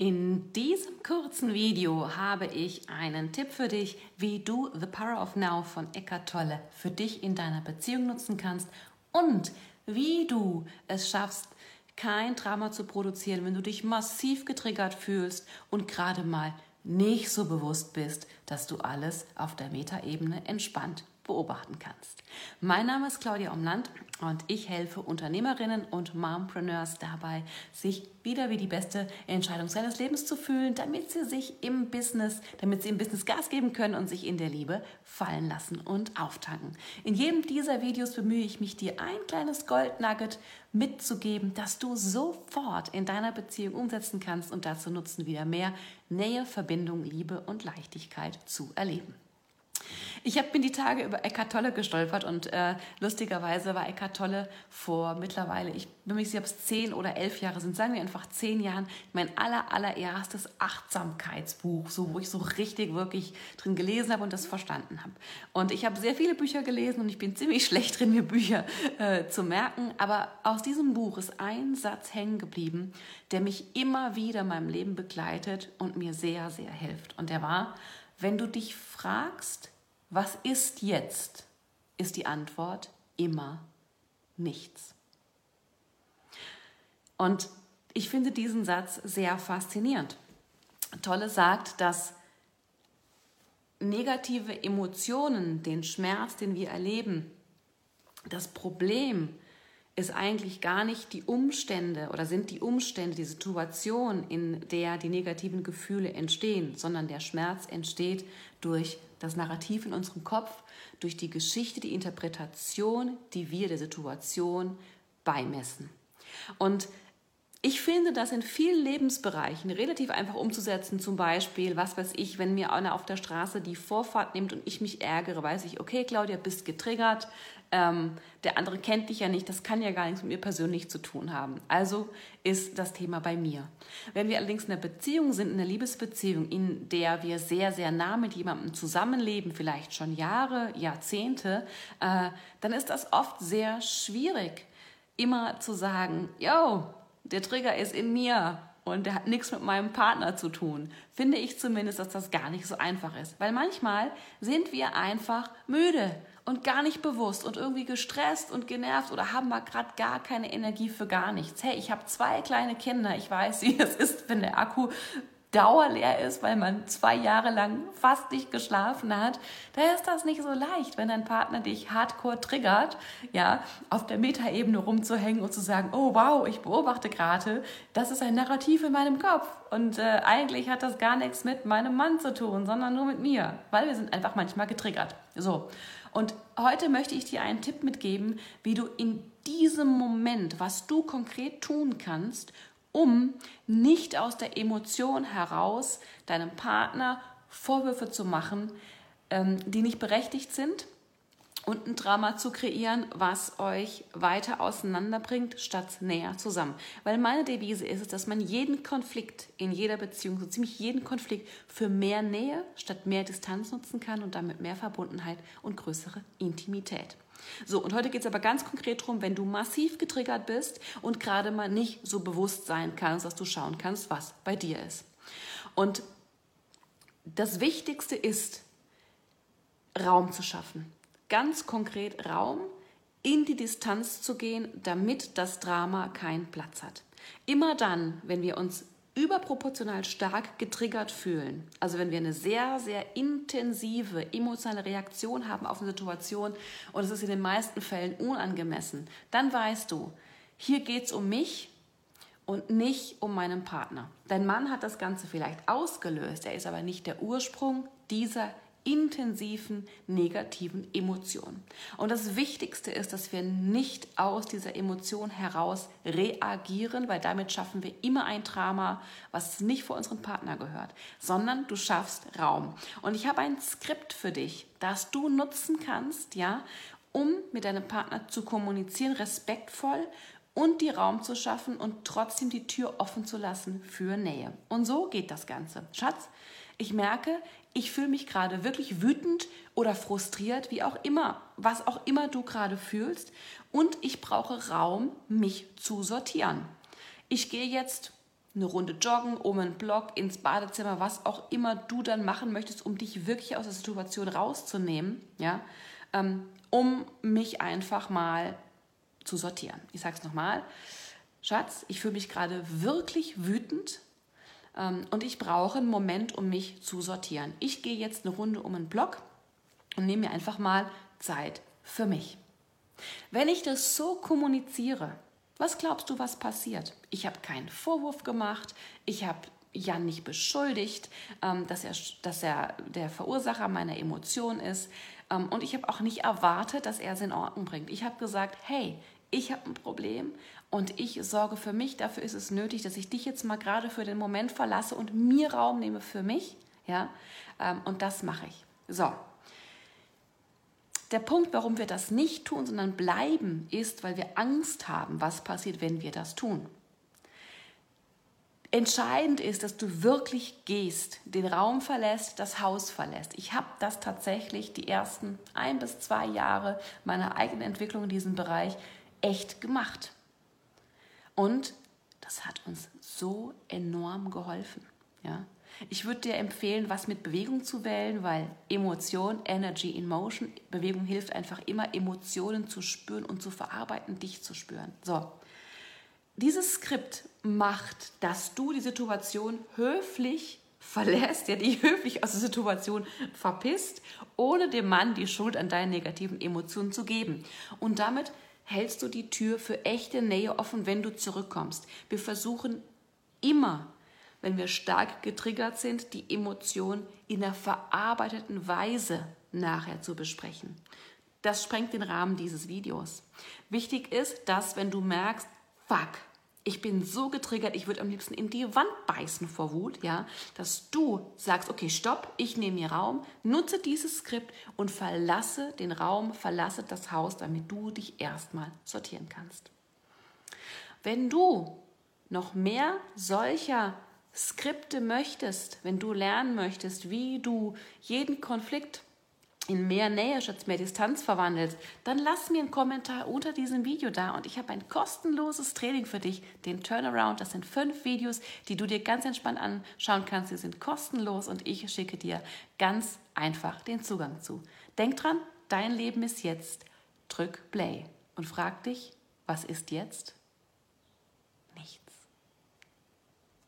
In diesem kurzen Video habe ich einen Tipp für dich, wie du The Power of Now von Eckart Tolle für dich in deiner Beziehung nutzen kannst und wie du es schaffst, kein Drama zu produzieren, wenn du dich massiv getriggert fühlst und gerade mal nicht so bewusst bist, dass du alles auf der Metaebene entspannt beobachten kannst. Mein Name ist Claudia Umland und ich helfe Unternehmerinnen und Mompreneurs dabei, sich wieder wie die beste Entscheidung seines Lebens zu fühlen, damit sie sich im Business, damit sie im Business Gas geben können und sich in der Liebe fallen lassen und auftanken. In jedem dieser Videos bemühe ich mich, dir ein kleines Goldnugget mitzugeben, das du sofort in deiner Beziehung umsetzen kannst und dazu nutzen, wieder mehr Nähe, Verbindung, Liebe und Leichtigkeit zu erleben. Ich habe bin die Tage über Eckart Tolle gestolpert und äh, lustigerweise war Eckart Tolle vor mittlerweile, ich bin mir nicht sicher, ob es zehn oder elf Jahre sind, sagen wir einfach zehn Jahren, mein aller, allererstes Achtsamkeitsbuch, so, wo ich so richtig wirklich drin gelesen habe und das verstanden habe. Und ich habe sehr viele Bücher gelesen und ich bin ziemlich schlecht drin, mir Bücher äh, zu merken, aber aus diesem Buch ist ein Satz hängen geblieben, der mich immer wieder in meinem Leben begleitet und mir sehr, sehr hilft. Und der war, wenn du dich fragst, was ist jetzt, ist die Antwort immer nichts. Und ich finde diesen Satz sehr faszinierend. Tolle sagt, dass negative Emotionen, den Schmerz, den wir erleben, das Problem ist eigentlich gar nicht die Umstände oder sind die Umstände, die Situation, in der die negativen Gefühle entstehen, sondern der Schmerz entsteht durch das Narrativ in unserem Kopf, durch die Geschichte, die Interpretation, die wir der Situation beimessen. Und ich finde das in vielen Lebensbereichen relativ einfach umzusetzen. Zum Beispiel, was weiß ich, wenn mir einer auf der Straße die Vorfahrt nimmt und ich mich ärgere, weiß ich, okay, Claudia, bist getriggert. Ähm, der andere kennt dich ja nicht, das kann ja gar nichts mit mir persönlich zu tun haben. Also ist das Thema bei mir. Wenn wir allerdings in einer Beziehung sind, in einer Liebesbeziehung, in der wir sehr, sehr nah mit jemandem zusammenleben, vielleicht schon Jahre, Jahrzehnte, äh, dann ist das oft sehr schwierig, immer zu sagen, yo, der Trigger ist in mir und der hat nichts mit meinem Partner zu tun, finde ich zumindest, dass das gar nicht so einfach ist. Weil manchmal sind wir einfach müde und gar nicht bewusst und irgendwie gestresst und genervt oder haben wir gerade gar keine Energie für gar nichts. Hey, ich habe zwei kleine Kinder, ich weiß, wie es ist, wenn der Akku dauerleer ist, weil man zwei Jahre lang fast nicht geschlafen hat, da ist das nicht so leicht, wenn dein Partner dich hardcore triggert, ja, auf der Metaebene rumzuhängen und zu sagen, oh wow, ich beobachte gerade, das ist ein Narrativ in meinem Kopf und äh, eigentlich hat das gar nichts mit meinem Mann zu tun, sondern nur mit mir, weil wir sind einfach manchmal getriggert. So. Und heute möchte ich dir einen Tipp mitgeben, wie du in diesem Moment, was du konkret tun kannst, um nicht aus der Emotion heraus deinem Partner Vorwürfe zu machen, ähm, die nicht berechtigt sind und ein Drama zu kreieren, was euch weiter auseinanderbringt, statt näher zusammen. Weil meine Devise ist es, dass man jeden Konflikt in jeder Beziehung, so ziemlich jeden Konflikt für mehr Nähe statt mehr Distanz nutzen kann und damit mehr Verbundenheit und größere Intimität. So, und heute geht es aber ganz konkret darum, wenn du massiv getriggert bist und gerade mal nicht so bewusst sein kannst, dass du schauen kannst, was bei dir ist. Und das Wichtigste ist, Raum zu schaffen. Ganz konkret Raum, in die Distanz zu gehen, damit das Drama keinen Platz hat. Immer dann, wenn wir uns überproportional stark getriggert fühlen, also wenn wir eine sehr, sehr intensive emotionale Reaktion haben auf eine Situation und es ist in den meisten Fällen unangemessen, dann weißt du, hier geht es um mich und nicht um meinen Partner. Dein Mann hat das Ganze vielleicht ausgelöst, er ist aber nicht der Ursprung dieser intensiven negativen Emotionen. Und das Wichtigste ist, dass wir nicht aus dieser Emotion heraus reagieren, weil damit schaffen wir immer ein Drama, was nicht vor unseren Partner gehört, sondern du schaffst Raum. Und ich habe ein Skript für dich, das du nutzen kannst, ja, um mit deinem Partner zu kommunizieren, respektvoll und die Raum zu schaffen und trotzdem die Tür offen zu lassen für Nähe. Und so geht das Ganze. Schatz, ich merke, ich fühle mich gerade wirklich wütend oder frustriert, wie auch immer, was auch immer du gerade fühlst. Und ich brauche Raum, mich zu sortieren. Ich gehe jetzt eine Runde joggen, um einen Block, ins Badezimmer, was auch immer du dann machen möchtest, um dich wirklich aus der Situation rauszunehmen, ja, ähm, um mich einfach mal zu sortieren. Ich sage es nochmal, Schatz, ich fühle mich gerade wirklich wütend und ich brauche einen Moment, um mich zu sortieren. Ich gehe jetzt eine Runde um einen Block und nehme mir einfach mal Zeit für mich. Wenn ich das so kommuniziere, was glaubst du, was passiert? Ich habe keinen Vorwurf gemacht, ich habe Jan nicht beschuldigt, ähm, dass, er, dass er der Verursacher meiner Emotion ist. Ähm, und ich habe auch nicht erwartet, dass er es in Ordnung bringt. Ich habe gesagt, hey, ich habe ein Problem und ich sorge für mich. Dafür ist es nötig, dass ich dich jetzt mal gerade für den Moment verlasse und mir Raum nehme für mich. Ja? Ähm, und das mache ich. So, der Punkt, warum wir das nicht tun, sondern bleiben, ist, weil wir Angst haben, was passiert, wenn wir das tun. Entscheidend ist, dass du wirklich gehst, den Raum verlässt, das Haus verlässt. Ich habe das tatsächlich die ersten ein bis zwei Jahre meiner eigenen Entwicklung in diesem Bereich echt gemacht. Und das hat uns so enorm geholfen. Ja? Ich würde dir empfehlen, was mit Bewegung zu wählen, weil Emotion, Energy in Motion, Bewegung hilft einfach immer, Emotionen zu spüren und zu verarbeiten, dich zu spüren. So, dieses Skript macht, dass du die Situation höflich verlässt, ja, die höflich aus der Situation verpisst, ohne dem Mann die Schuld an deinen negativen Emotionen zu geben. Und damit hältst du die Tür für echte Nähe offen, wenn du zurückkommst. Wir versuchen immer wenn wir stark getriggert sind, die Emotion in einer verarbeiteten Weise nachher zu besprechen. Das sprengt den Rahmen dieses Videos. Wichtig ist, dass wenn du merkst, fuck, ich bin so getriggert, ich würde am liebsten in die Wand beißen vor Wut, ja, dass du sagst, okay, stopp, ich nehme mir Raum, nutze dieses Skript und verlasse den Raum, verlasse das Haus, damit du dich erstmal sortieren kannst. Wenn du noch mehr solcher Skripte möchtest, wenn du lernen möchtest, wie du jeden Konflikt in mehr Nähe statt mehr Distanz verwandelst, dann lass mir einen Kommentar unter diesem Video da und ich habe ein kostenloses Training für dich, den Turnaround. Das sind fünf Videos, die du dir ganz entspannt anschauen kannst. Sie sind kostenlos und ich schicke dir ganz einfach den Zugang zu. Denk dran, dein Leben ist jetzt. Drück Play und frag dich, was ist jetzt?